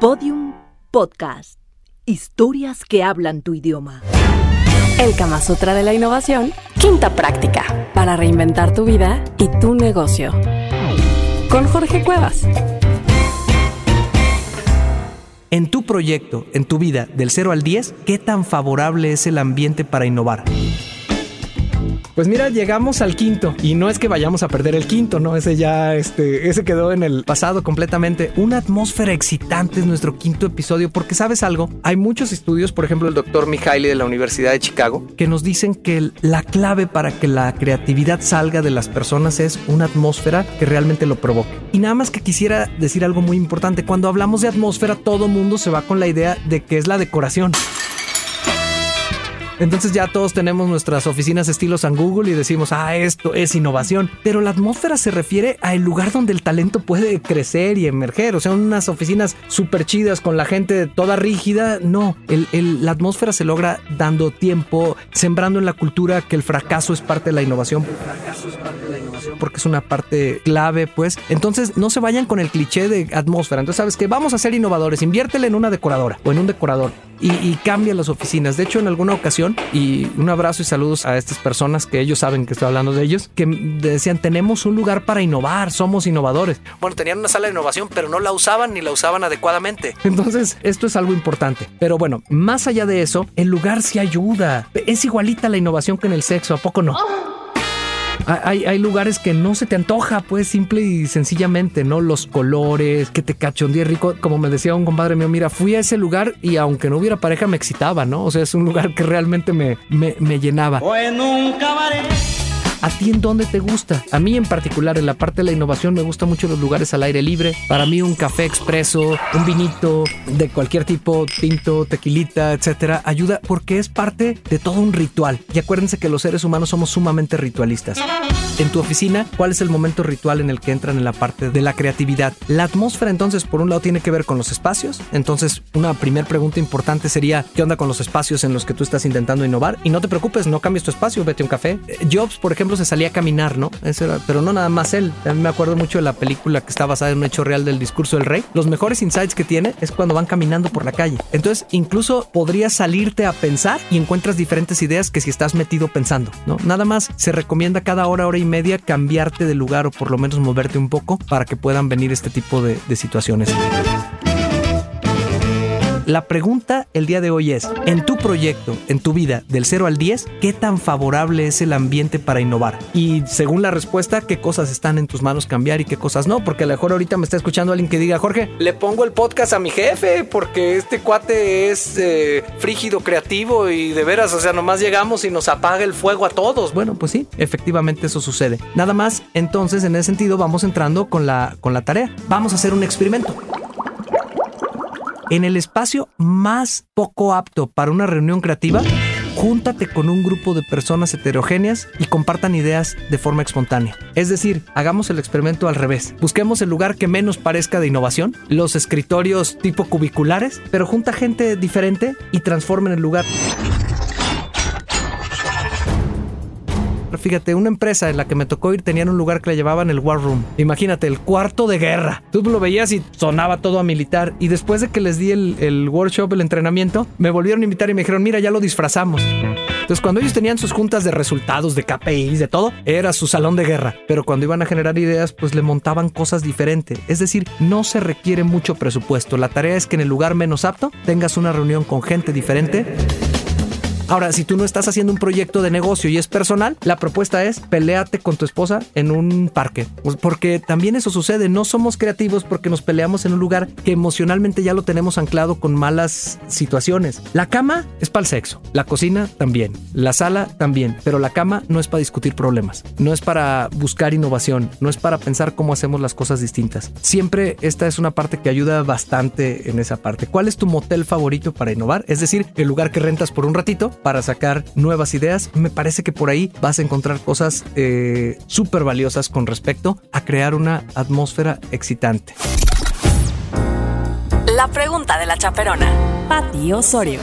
Podium Podcast. Historias que hablan tu idioma. El Kama Sutra de la Innovación, quinta práctica, para reinventar tu vida y tu negocio. Con Jorge Cuevas. En tu proyecto, en tu vida, del 0 al 10, ¿qué tan favorable es el ambiente para innovar? Pues mira, llegamos al quinto y no es que vayamos a perder el quinto, no, ese ya, este, ese quedó en el pasado completamente. Una atmósfera excitante es nuestro quinto episodio porque sabes algo, hay muchos estudios, por ejemplo el doctor Mihaly de la Universidad de Chicago, que nos dicen que la clave para que la creatividad salga de las personas es una atmósfera que realmente lo provoque. Y nada más que quisiera decir algo muy importante, cuando hablamos de atmósfera todo mundo se va con la idea de que es la decoración. Entonces ya todos tenemos nuestras oficinas estilo San Google y decimos, ah, esto es innovación. Pero la atmósfera se refiere al lugar donde el talento puede crecer y emerger. O sea, unas oficinas súper chidas con la gente toda rígida. No, la atmósfera se logra dando tiempo, sembrando en la cultura que el fracaso es parte de la innovación. El fracaso es parte de la innovación porque es una parte clave, pues. Entonces no se vayan con el cliché de atmósfera. Entonces, ¿sabes que Vamos a ser innovadores. Inviértele en una decoradora o en un decorador y, y cambia las oficinas. De hecho, en alguna ocasión, y un abrazo y saludos a estas personas que ellos saben que estoy hablando de ellos, que decían, tenemos un lugar para innovar, somos innovadores. Bueno, tenían una sala de innovación, pero no la usaban ni la usaban adecuadamente. Entonces, esto es algo importante. Pero bueno, más allá de eso, el lugar sí ayuda. Es igualita la innovación que en el sexo, ¿a poco no? Hay, lugares que no se te antoja, pues simple y sencillamente, ¿no? Los colores, que te cachondía rico. Como me decía un compadre mío, mira, fui a ese lugar y aunque no hubiera pareja me excitaba, ¿no? O sea, es un lugar que realmente me, me, me llenaba. ¿A ti en dónde te gusta? A mí en particular, en la parte de la innovación, me gustan mucho los lugares al aire libre. Para mí un café expreso, un vinito de cualquier tipo, tinto, tequilita, etcétera, ayuda porque es parte de todo un ritual. Y acuérdense que los seres humanos somos sumamente ritualistas. En tu oficina, ¿cuál es el momento ritual en el que entran en la parte de la creatividad? La atmósfera entonces, por un lado, tiene que ver con los espacios. Entonces, una primera pregunta importante sería, ¿qué onda con los espacios en los que tú estás intentando innovar? Y no te preocupes, no cambies tu espacio, vete a un café. Eh, Jobs, por ejemplo, se salía a caminar, ¿no? pero no nada más él. También me acuerdo mucho de la película que está basada en un hecho real del discurso del rey. Los mejores insights que tiene es cuando van caminando por la calle. Entonces, incluso podrías salirte a pensar y encuentras diferentes ideas que si estás metido pensando, ¿no? Nada más se recomienda cada hora, hora y media cambiarte de lugar o por lo menos moverte un poco para que puedan venir este tipo de, situaciones. La pregunta el día de hoy es, en tu proyecto, en tu vida, del 0 al 10, ¿qué tan favorable es el ambiente para innovar? Y según la respuesta, ¿qué cosas están en tus manos cambiar y qué cosas no? Porque a lo mejor ahorita me está escuchando alguien que diga, Jorge, le pongo el podcast a mi jefe porque este cuate es eh, frígido, creativo y de veras, o sea, nomás llegamos y nos apaga el fuego a todos. Bueno, pues sí, efectivamente eso sucede. Nada más, entonces en ese sentido vamos entrando con la, con la tarea. Vamos a hacer un experimento. En el espacio más poco apto para una reunión creativa, júntate con un grupo de personas heterogéneas y compartan ideas de forma espontánea. Es decir, hagamos el experimento al revés. Busquemos el lugar que menos parezca de innovación, los escritorios tipo cubiculares, pero junta gente diferente y transformen el lugar. Fíjate, una empresa en la que me tocó ir tenían un lugar que le llevaban el War Room. Imagínate, el cuarto de guerra. Tú lo veías y sonaba todo a militar. Y después de que les di el, el workshop, el entrenamiento, me volvieron a invitar y me dijeron, mira, ya lo disfrazamos. Entonces, cuando ellos tenían sus juntas de resultados, de KPIs, de todo, era su salón de guerra. Pero cuando iban a generar ideas, pues le montaban cosas diferentes. Es decir, no se requiere mucho presupuesto. La tarea es que en el lugar menos apto tengas una reunión con gente diferente Ahora, si tú no estás haciendo un proyecto de negocio y es personal, la propuesta es peleate con tu esposa en un parque. Porque también eso sucede. No somos creativos porque nos peleamos en un lugar que emocionalmente ya lo tenemos anclado con malas situaciones. La cama es para el sexo. La cocina también. La sala también. Pero la cama no es para discutir problemas. No es para buscar innovación. No es para pensar cómo hacemos las cosas distintas. Siempre esta es una parte que ayuda bastante en esa parte. ¿Cuál es tu motel favorito para innovar? Es decir, el lugar que rentas por un ratito para sacar nuevas ideas. Me parece que por ahí vas a encontrar cosas eh, súper valiosas con respecto a crear una atmósfera excitante. La pregunta de la chaperona. Pati Osorio.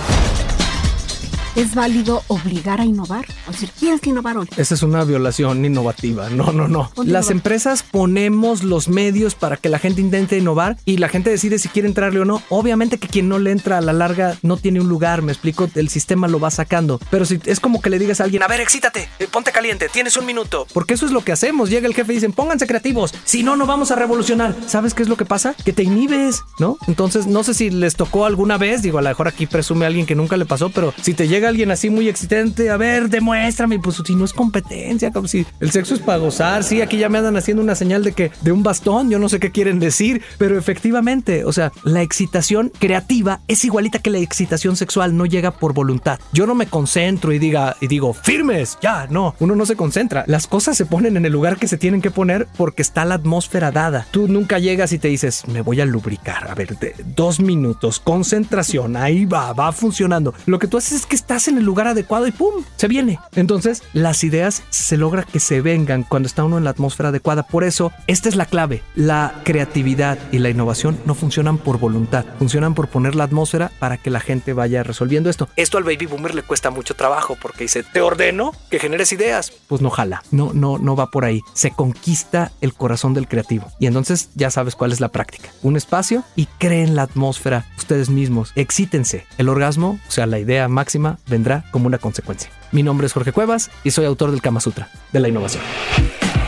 ¿Es válido obligar a innovar? O decir, tienes que innovar hoy. Esa es una violación innovativa. No, no, no. Las empresas ponemos los medios para que la gente intente innovar y la gente decide si quiere entrarle o no. Obviamente que quien no le entra a la larga no tiene un lugar, me explico, el sistema lo va sacando. Pero si es como que le digas a alguien, a ver, excítate, eh, ponte caliente, tienes un minuto. Porque eso es lo que hacemos. Llega el jefe y dicen, pónganse creativos, si no, no vamos a revolucionar. ¿Sabes qué es lo que pasa? Que te inhibes, ¿no? Entonces, no sé si les tocó alguna vez, digo, a lo mejor aquí presume alguien que nunca le pasó, pero si te llega alguien así muy excitante, a ver, demuéstrame, pues si no es competencia, como si el sexo es para gozar, sí, aquí ya me andan haciendo una señal de que de un bastón, yo no sé qué quieren decir, pero efectivamente, o sea, la excitación creativa es igualita que la excitación sexual, no llega por voluntad. Yo no me concentro y diga y digo, firmes, ya, no, uno no se concentra. Las cosas se ponen en el lugar que se tienen que poner porque está la atmósfera dada. Tú nunca llegas y te dices, me voy a lubricar, a ver, de- dos minutos, concentración, ahí va, va funcionando. Lo que tú haces es que estás en el lugar adecuado y ¡pum! Se viene. Entonces, las ideas se logra que se vengan cuando está uno en la atmósfera adecuada. Por eso, esta es la clave. La creatividad y la innovación no funcionan por voluntad, funcionan por poner la atmósfera para que la gente vaya resolviendo esto. Esto al baby boomer le cuesta mucho trabajo porque dice, te ordeno que generes ideas. Pues no jala, no, no, no va por ahí. Se conquista el corazón del creativo. Y entonces ya sabes cuál es la práctica. Un espacio y creen la atmósfera ustedes mismos. Excítense. El orgasmo, o sea, la idea máxima, vendrá como una consecuencia. Mi nombre es Jorge Cuevas y soy autor del Kama Sutra, de la innovación.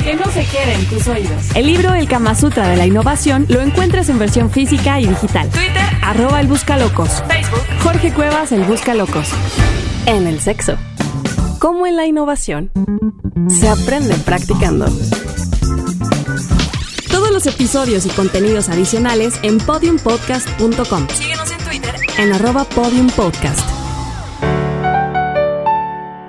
Que no se quede en tus oídos. El libro El Kama Sutra de la Innovación lo encuentras en versión física y digital. Twitter, arroba el Buscalocos. Facebook, Jorge Cuevas, el Buscalocos. En el sexo. Como en la innovación, se aprende practicando. Todos los episodios y contenidos adicionales en podiumpodcast.com. Síguenos en Twitter en arroba podiumpodcast.